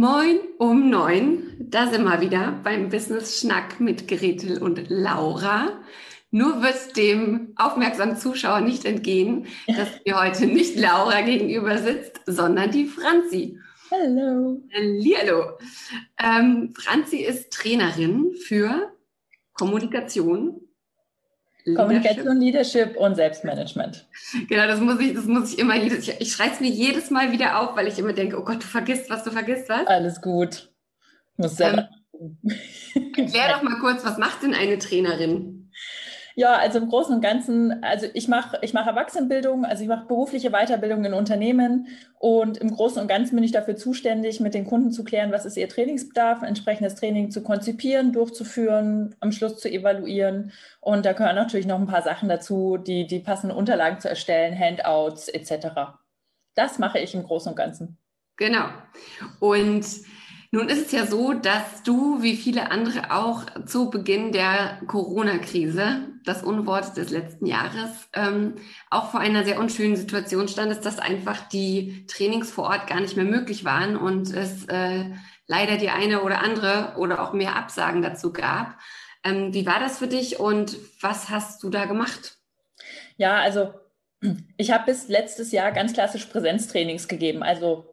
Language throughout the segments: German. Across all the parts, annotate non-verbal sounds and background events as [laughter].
Moin um neun, da sind wir wieder beim Business Schnack mit Gretel und Laura. Nur wird dem aufmerksamen Zuschauer nicht entgehen, dass mir heute nicht Laura gegenüber sitzt, sondern die Franzi. Hallo. Hallihallo. Ähm, Franzi ist Trainerin für Kommunikation. Kommunikation, Leadership und Selbstmanagement. Genau, das muss ich, das muss ich immer jedes, ich, ich schreibe es mir jedes Mal wieder auf, weil ich immer denke, oh Gott, du vergisst was, du vergisst was. Alles gut. Muss selber. Ähm, [laughs] Erklär doch mal kurz, was macht denn eine Trainerin? Ja, also im Großen und Ganzen, also ich mache ich mach Erwachsenenbildung, also ich mache berufliche Weiterbildung in Unternehmen und im Großen und Ganzen bin ich dafür zuständig, mit den Kunden zu klären, was ist ihr Trainingsbedarf, entsprechendes Training zu konzipieren, durchzuführen, am Schluss zu evaluieren. Und da gehören natürlich noch ein paar Sachen dazu, die, die passenden Unterlagen zu erstellen, Handouts etc. Das mache ich im Großen und Ganzen. Genau. Und nun ist es ja so, dass du, wie viele andere auch, zu Beginn der Corona-Krise, das Unwort des letzten Jahres, ähm, auch vor einer sehr unschönen Situation standest, dass einfach die Trainings vor Ort gar nicht mehr möglich waren und es äh, leider die eine oder andere oder auch mehr Absagen dazu gab. Ähm, wie war das für dich und was hast du da gemacht? Ja, also ich habe bis letztes Jahr ganz klassisch Präsenztrainings gegeben, also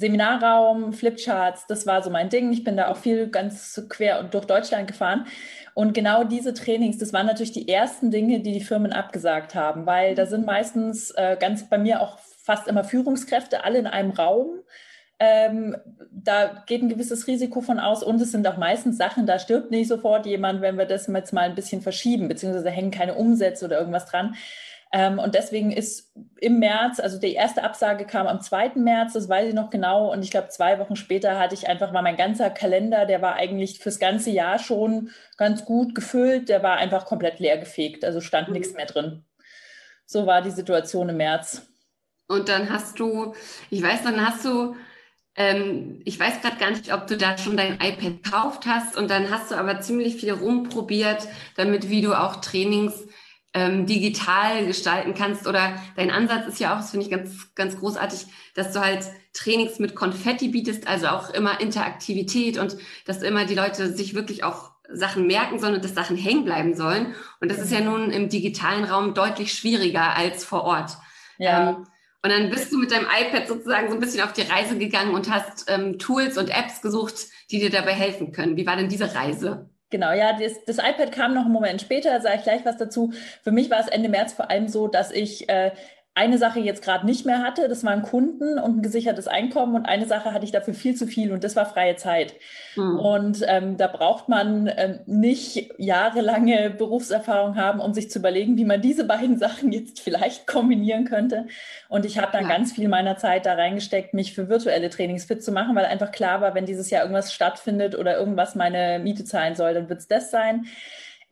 Seminarraum, Flipcharts, das war so mein Ding. Ich bin da auch viel ganz quer durch Deutschland gefahren. Und genau diese Trainings, das waren natürlich die ersten Dinge, die die Firmen abgesagt haben, weil da sind meistens äh, ganz bei mir auch fast immer Führungskräfte alle in einem Raum. Ähm, da geht ein gewisses Risiko von aus und es sind auch meistens Sachen, da stirbt nicht sofort jemand, wenn wir das jetzt mal ein bisschen verschieben, beziehungsweise hängen keine Umsätze oder irgendwas dran. Ähm, und deswegen ist im März, also die erste Absage kam am 2. März, das weiß ich noch genau. Und ich glaube, zwei Wochen später hatte ich einfach mal mein ganzer Kalender, der war eigentlich fürs ganze Jahr schon ganz gut gefüllt, der war einfach komplett leer gefegt. Also stand mhm. nichts mehr drin. So war die Situation im März. Und dann hast du, ich weiß, dann hast du ähm, ich weiß gerade gar nicht, ob du da schon dein iPad gekauft hast und dann hast du aber ziemlich viel rumprobiert, damit wie du auch Trainings ähm, digital gestalten kannst. Oder dein Ansatz ist ja auch, das finde ich ganz, ganz großartig, dass du halt Trainings mit Konfetti bietest, also auch immer Interaktivität und dass immer die Leute sich wirklich auch Sachen merken sollen und dass Sachen hängen bleiben sollen. Und das ist ja nun im digitalen Raum deutlich schwieriger als vor Ort. Ja. Ähm, und dann bist du mit deinem iPad sozusagen so ein bisschen auf die Reise gegangen und hast ähm, Tools und Apps gesucht, die dir dabei helfen können. Wie war denn diese Reise? Genau, ja, das, das, iPad kam noch einen Moment später, sage ich gleich was dazu. Für mich war es Ende März vor allem so, dass ich äh, eine Sache jetzt gerade nicht mehr hatte, das waren Kunden und ein gesichertes Einkommen und eine Sache hatte ich dafür viel zu viel und das war freie Zeit. Mhm. Und ähm, da braucht man ähm, nicht jahrelange Berufserfahrung haben, um sich zu überlegen, wie man diese beiden [laughs] Sachen jetzt vielleicht kombinieren könnte. Und ich habe dann ja. ganz viel meiner Zeit da reingesteckt, mich für virtuelle Trainings fit zu machen, weil einfach klar war, wenn dieses Jahr irgendwas stattfindet oder irgendwas meine Miete zahlen soll, dann wird es das sein.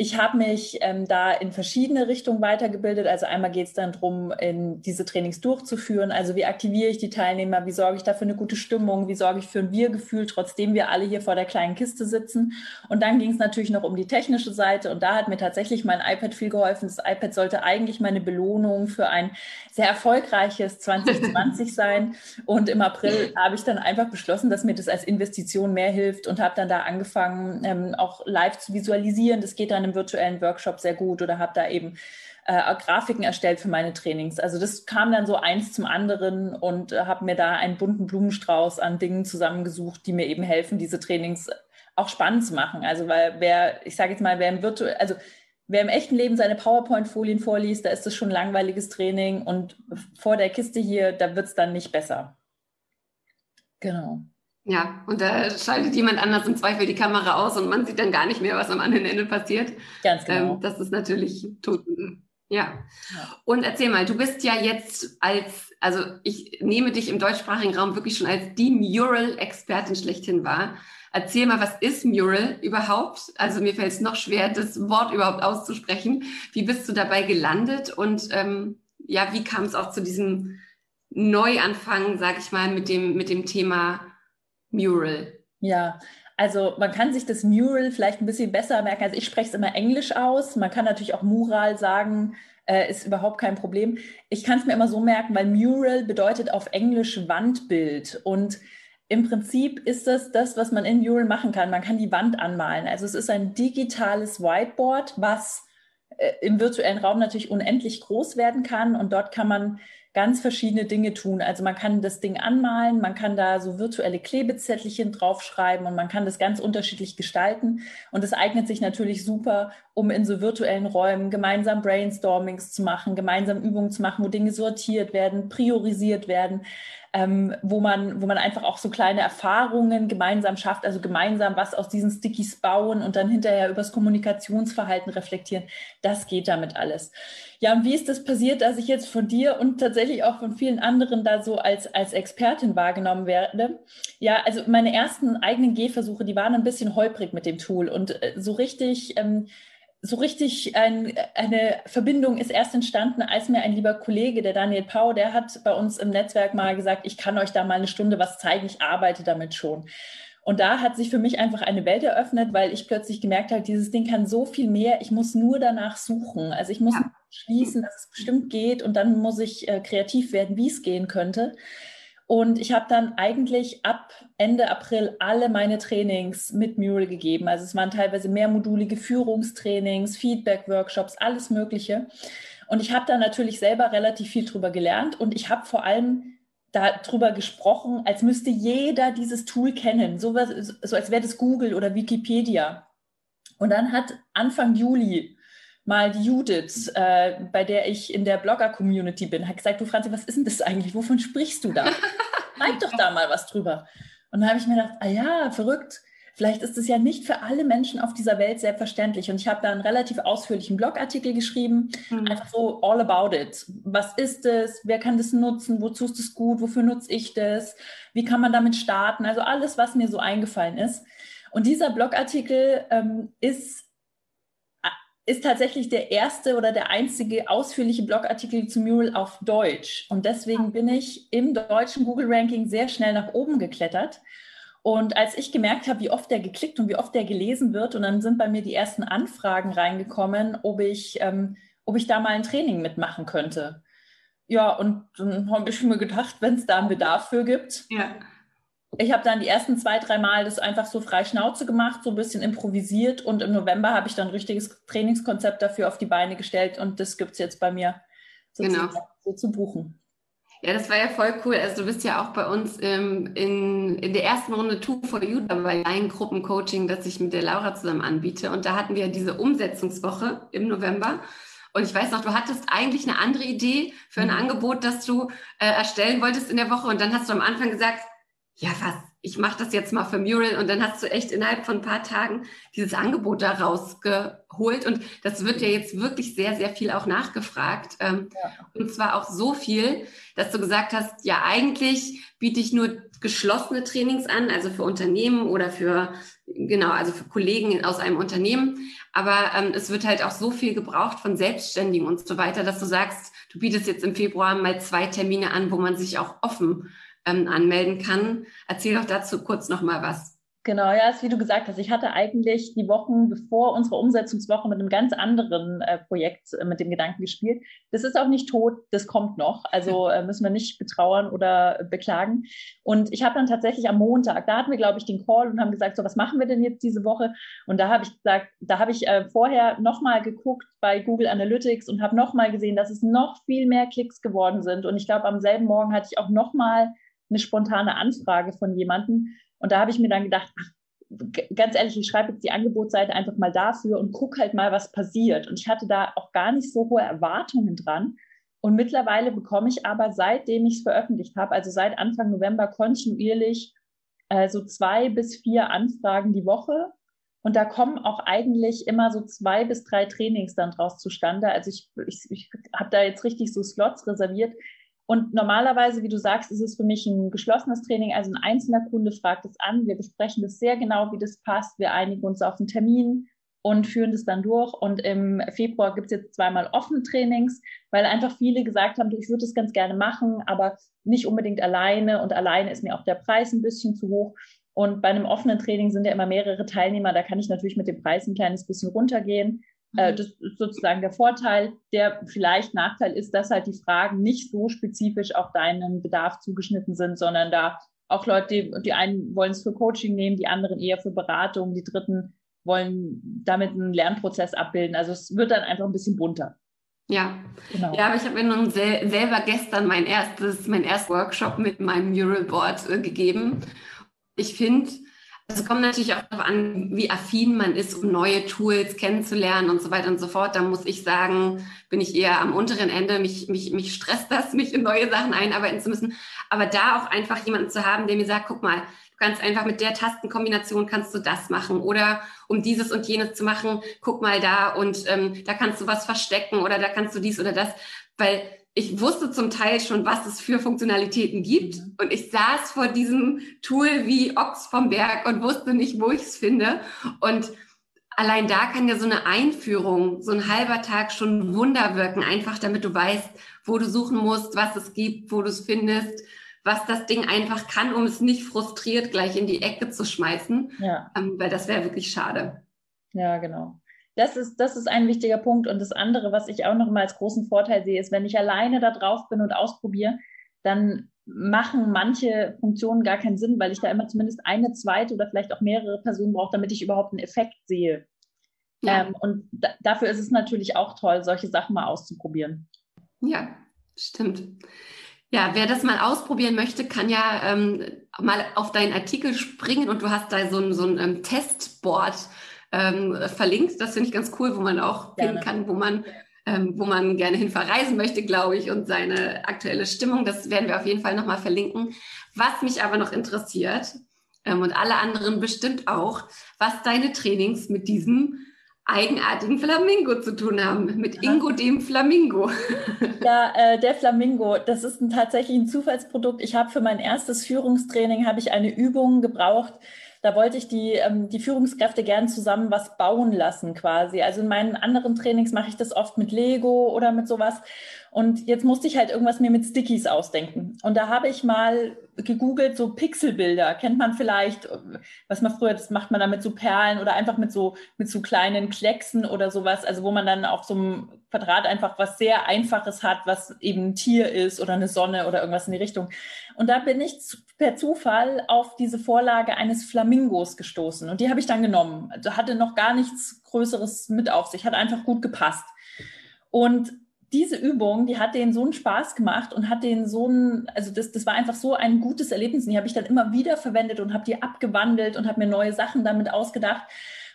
Ich habe mich ähm, da in verschiedene Richtungen weitergebildet. Also einmal geht es dann darum, diese Trainings durchzuführen. Also wie aktiviere ich die Teilnehmer? Wie sorge ich dafür eine gute Stimmung? Wie sorge ich für ein Wir-Gefühl, trotzdem wir alle hier vor der kleinen Kiste sitzen? Und dann ging es natürlich noch um die technische Seite. Und da hat mir tatsächlich mein iPad viel geholfen. Das iPad sollte eigentlich meine Belohnung für ein sehr erfolgreiches [laughs] 2020 sein. Und im April habe ich dann einfach beschlossen, dass mir das als Investition mehr hilft und habe dann da angefangen, ähm, auch live zu visualisieren. Das geht dann einem virtuellen Workshop sehr gut oder habe da eben äh, Grafiken erstellt für meine Trainings. Also das kam dann so eins zum anderen und äh, habe mir da einen bunten Blumenstrauß an Dingen zusammengesucht, die mir eben helfen, diese Trainings auch spannend zu machen. Also weil wer, ich sage jetzt mal, wer im virtuell, also wer im echten Leben seine PowerPoint-Folien vorliest, da ist das schon langweiliges Training und vor der Kiste hier, da wird es dann nicht besser. Genau. Ja, und da schaltet jemand anders im Zweifel die Kamera aus und man sieht dann gar nicht mehr, was am anderen Ende passiert. Ganz genau. Ähm, das ist natürlich tot. Ja. Und erzähl mal, du bist ja jetzt als, also ich nehme dich im deutschsprachigen Raum wirklich schon als die Mural-Expertin schlechthin wahr. Erzähl mal, was ist Mural überhaupt? Also mir fällt es noch schwer, das Wort überhaupt auszusprechen. Wie bist du dabei gelandet und ähm, ja, wie kam es auch zu diesem Neuanfang, sag ich mal, mit dem, mit dem Thema Mural? Ja, also man kann sich das Mural vielleicht ein bisschen besser merken. Also ich spreche es immer Englisch aus. Man kann natürlich auch Mural sagen, äh, ist überhaupt kein Problem. Ich kann es mir immer so merken, weil Mural bedeutet auf Englisch Wandbild und im Prinzip ist das das, was man in Mural machen kann. Man kann die Wand anmalen. Also es ist ein digitales Whiteboard, was äh, im virtuellen Raum natürlich unendlich groß werden kann. Und dort kann man ganz verschiedene Dinge tun. Also man kann das Ding anmalen, man kann da so virtuelle Klebezettelchen draufschreiben und man kann das ganz unterschiedlich gestalten. Und es eignet sich natürlich super, um in so virtuellen Räumen gemeinsam Brainstormings zu machen, gemeinsam Übungen zu machen, wo Dinge sortiert werden, priorisiert werden ähm, wo, man, wo man einfach auch so kleine Erfahrungen gemeinsam schafft, also gemeinsam was aus diesen Stickies bauen und dann hinterher übers Kommunikationsverhalten reflektieren. Das geht damit alles. Ja, und wie ist das passiert, dass ich jetzt von dir und tatsächlich auch von vielen anderen da so als, als Expertin wahrgenommen werde? Ja, also meine ersten eigenen Gehversuche, die waren ein bisschen holprig mit dem Tool und äh, so richtig ähm, so richtig ein, eine Verbindung ist erst entstanden, als mir ein lieber Kollege, der Daniel Pau, der hat bei uns im Netzwerk mal gesagt, ich kann euch da mal eine Stunde was zeigen, ich arbeite damit schon. Und da hat sich für mich einfach eine Welt eröffnet, weil ich plötzlich gemerkt habe, dieses Ding kann so viel mehr, ich muss nur danach suchen. Also ich muss ja. schließen, dass es bestimmt geht und dann muss ich äh, kreativ werden, wie es gehen könnte. Und ich habe dann eigentlich ab Ende April alle meine Trainings mit Mural gegeben. Also es waren teilweise mehrmodulige Führungstrainings, Feedback-Workshops, alles Mögliche. Und ich habe da natürlich selber relativ viel drüber gelernt und ich habe vor allem darüber gesprochen, als müsste jeder dieses Tool kennen, so, was, so als wäre das Google oder Wikipedia. Und dann hat Anfang Juli mal die Judith, äh, bei der ich in der Blogger-Community bin, hat gesagt, du Franzi, was ist denn das eigentlich? Wovon sprichst du da? [laughs] Schreib doch da mal was drüber. Und dann habe ich mir gedacht, ah ja, verrückt. Vielleicht ist es ja nicht für alle Menschen auf dieser Welt selbstverständlich. Und ich habe da einen relativ ausführlichen Blogartikel geschrieben, mhm. einfach so all about it. Was ist es? Wer kann das nutzen? Wozu ist es gut? Wofür nutze ich das? Wie kann man damit starten? Also alles, was mir so eingefallen ist. Und dieser Blogartikel ähm, ist ist tatsächlich der erste oder der einzige ausführliche Blogartikel zu Mural auf Deutsch. Und deswegen bin ich im deutschen Google-Ranking sehr schnell nach oben geklettert. Und als ich gemerkt habe, wie oft der geklickt und wie oft der gelesen wird, und dann sind bei mir die ersten Anfragen reingekommen, ob ich, ähm, ob ich da mal ein Training mitmachen könnte. Ja, und dann habe ich mir gedacht, wenn es da einen Bedarf für gibt, ja ich habe dann die ersten zwei, drei Mal das einfach so frei Schnauze gemacht, so ein bisschen improvisiert und im November habe ich dann ein richtiges Trainingskonzept dafür auf die Beine gestellt und das gibt es jetzt bei mir genau. so zu buchen. Ja, das war ja voll cool. Also du bist ja auch bei uns ähm, in, in der ersten Runde Two for You dabei, ein Gruppencoaching, das ich mit der Laura zusammen anbiete. Und da hatten wir diese Umsetzungswoche im November. Und ich weiß noch, du hattest eigentlich eine andere Idee für ein mhm. Angebot, das du äh, erstellen wolltest in der Woche. Und dann hast du am Anfang gesagt, ja, was, ich mache das jetzt mal für Mural. Und dann hast du echt innerhalb von ein paar Tagen dieses Angebot da rausgeholt. Und das wird ja jetzt wirklich sehr, sehr viel auch nachgefragt. Ähm, ja. und zwar auch so viel, dass du gesagt hast, ja, eigentlich biete ich nur geschlossene Trainings an, also für Unternehmen oder für, genau, also für Kollegen aus einem Unternehmen, aber ähm, es wird halt auch so viel gebraucht von Selbstständigen und so weiter, dass du sagst, du bietest jetzt im Februar mal zwei Termine an, wo man sich auch offen ähm, anmelden kann. Erzähl doch dazu kurz noch mal was. Genau, ja, ist wie du gesagt hast. Ich hatte eigentlich die Wochen bevor unsere Umsetzungswoche mit einem ganz anderen äh, Projekt äh, mit dem Gedanken gespielt. Das ist auch nicht tot, das kommt noch. Also [laughs] äh, müssen wir nicht betrauern oder beklagen. Und ich habe dann tatsächlich am Montag, da hatten wir, glaube ich, den Call und haben gesagt, so was machen wir denn jetzt diese Woche? Und da habe ich gesagt, da habe ich äh, vorher nochmal geguckt bei Google Analytics und habe nochmal gesehen, dass es noch viel mehr Klicks geworden sind. Und ich glaube, am selben Morgen hatte ich auch nochmal eine spontane Anfrage von jemandem. Und da habe ich mir dann gedacht, ach, ganz ehrlich, ich schreibe jetzt die Angebotsseite einfach mal dafür und gucke halt mal, was passiert. Und ich hatte da auch gar nicht so hohe Erwartungen dran. Und mittlerweile bekomme ich aber, seitdem ich es veröffentlicht habe, also seit Anfang November kontinuierlich äh, so zwei bis vier Anfragen die Woche. Und da kommen auch eigentlich immer so zwei bis drei Trainings dann draus zustande. Also ich, ich, ich habe da jetzt richtig so Slots reserviert. Und normalerweise, wie du sagst, ist es für mich ein geschlossenes Training. Also ein einzelner Kunde fragt es an. Wir besprechen das sehr genau, wie das passt. Wir einigen uns auf einen Termin und führen das dann durch. Und im Februar gibt es jetzt zweimal offene Trainings, weil einfach viele gesagt haben, ich würde das ganz gerne machen, aber nicht unbedingt alleine. Und alleine ist mir auch der Preis ein bisschen zu hoch. Und bei einem offenen Training sind ja immer mehrere Teilnehmer. Da kann ich natürlich mit dem Preis ein kleines bisschen runtergehen. Äh, mhm. das ist sozusagen der Vorteil. Der vielleicht Nachteil ist, dass halt die Fragen nicht so spezifisch auf deinen Bedarf zugeschnitten sind, sondern da auch Leute, die, die einen wollen es für Coaching nehmen, die anderen eher für Beratung, die dritten wollen damit einen Lernprozess abbilden. Also es wird dann einfach ein bisschen bunter. Ja, genau. ja, aber ich habe mir nun sel selber gestern mein erstes, mein erstes Workshop mit meinem Mural Board äh, gegeben. Ich finde, es kommt natürlich auch darauf an, wie affin man ist, um neue Tools kennenzulernen und so weiter und so fort. Da muss ich sagen, bin ich eher am unteren Ende. Mich, mich, mich stresst das, mich in neue Sachen einarbeiten zu müssen. Aber da auch einfach jemanden zu haben, der mir sagt, guck mal, kannst einfach mit der Tastenkombination kannst du das machen oder um dieses und jenes zu machen, guck mal da und ähm, da kannst du was verstecken oder da kannst du dies oder das, weil ich wusste zum Teil schon, was es für Funktionalitäten gibt mhm. und ich saß vor diesem Tool wie Ochs vom Berg und wusste nicht, wo ich es finde und allein da kann ja so eine Einführung, so ein halber Tag schon Wunder wirken, einfach damit du weißt, wo du suchen musst, was es gibt, wo du es findest was das Ding einfach kann, um es nicht frustriert gleich in die Ecke zu schmeißen, ja. ähm, weil das wäre wirklich schade. Ja, genau. Das ist, das ist ein wichtiger Punkt. Und das andere, was ich auch noch mal als großen Vorteil sehe, ist, wenn ich alleine da drauf bin und ausprobiere, dann machen manche Funktionen gar keinen Sinn, weil ich da immer zumindest eine zweite oder vielleicht auch mehrere Personen brauche, damit ich überhaupt einen Effekt sehe. Ja. Ähm, und da, dafür ist es natürlich auch toll, solche Sachen mal auszuprobieren. Ja, stimmt. Ja, wer das mal ausprobieren möchte, kann ja ähm, mal auf deinen Artikel springen und du hast da so ein, so ein ähm, Testboard ähm, verlinkt. Das finde ich ganz cool, wo man auch finden kann, wo man, ähm, wo man gerne hin verreisen möchte, glaube ich, und seine aktuelle Stimmung. Das werden wir auf jeden Fall nochmal verlinken. Was mich aber noch interessiert, ähm, und alle anderen bestimmt auch, was deine Trainings mit diesem eigenartigen Flamingo zu tun haben, mit Ingo dem Flamingo. [laughs] Ja, äh, der Flamingo, das ist ein, tatsächlich ein Zufallsprodukt. Ich habe für mein erstes Führungstraining habe ich eine Übung gebraucht. Da wollte ich die, ähm, die Führungskräfte gern zusammen was bauen lassen quasi. Also in meinen anderen Trainings mache ich das oft mit Lego oder mit sowas. Und jetzt musste ich halt irgendwas mir mit Stickies ausdenken. Und da habe ich mal gegoogelt, so Pixelbilder. Kennt man vielleicht, was man früher, das macht man dann mit so Perlen oder einfach mit so, mit so kleinen Klecksen oder sowas. Also wo man dann auf so einem Quadrat einfach was sehr Einfaches hat, was eben ein Tier ist oder eine Sonne oder irgendwas in die Richtung. Und da bin ich per Zufall auf diese Vorlage eines Flamingos gestoßen. Und die habe ich dann genommen. Also hatte noch gar nichts Größeres mit auf sich, hat einfach gut gepasst. Und diese Übung, die hat denen so einen Spaß gemacht und hat denen so ein, also das, das war einfach so ein gutes Erlebnis. Und die habe ich dann immer wieder verwendet und habe die abgewandelt und habe mir neue Sachen damit ausgedacht.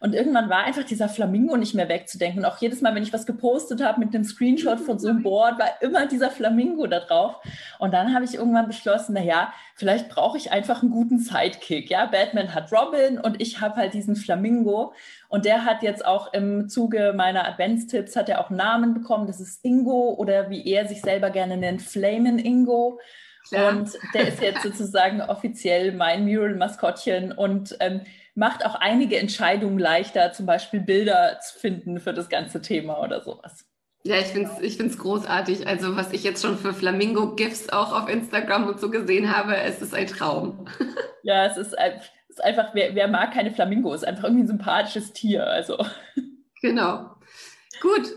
Und irgendwann war einfach dieser Flamingo nicht mehr wegzudenken. Und auch jedes Mal, wenn ich was gepostet habe mit einem Screenshot von so einem [laughs] Board, war immer dieser Flamingo da drauf. Und dann habe ich irgendwann beschlossen, na ja, vielleicht brauche ich einfach einen guten Sidekick. Ja, Batman hat Robin und ich habe halt diesen Flamingo. Und der hat jetzt auch im Zuge meiner Adventstipps hat er auch einen Namen bekommen. Das ist Ingo oder wie er sich selber gerne nennt, Flamen Ingo. Klar. Und der ist jetzt sozusagen offiziell mein Mural-Maskottchen. Und ähm, macht auch einige Entscheidungen leichter, zum Beispiel Bilder zu finden für das ganze Thema oder sowas. Ja, ich finde es ich find's großartig. Also, was ich jetzt schon für Flamingo-GIFs auch auf Instagram und so gesehen habe, es ist ein Traum. [laughs] Ja, es ist, es ist einfach, wer, wer mag keine Flamingos? Einfach irgendwie ein sympathisches Tier. Also. Genau. Gut,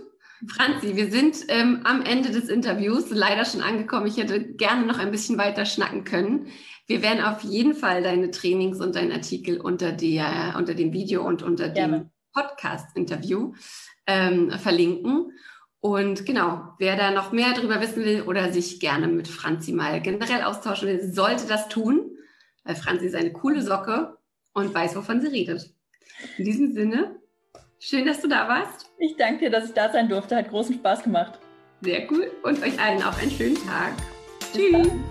Franzi, wir sind ähm, am Ende des Interviews leider schon angekommen. Ich hätte gerne noch ein bisschen weiter schnacken können. Wir werden auf jeden Fall deine Trainings und deinen Artikel unter, der, unter dem Video und unter dem Podcast-Interview ähm, verlinken. Und genau, wer da noch mehr darüber wissen will oder sich gerne mit Franzi mal generell austauschen will, sollte das tun, weil Franzi ist eine coole Socke und weiß, wovon sie redet. In diesem Sinne, schön, dass du da warst. Ich danke dir, dass ich da sein durfte. Hat großen Spaß gemacht. Sehr cool und euch allen auch einen schönen Tag. Bis Tschüss. Dann.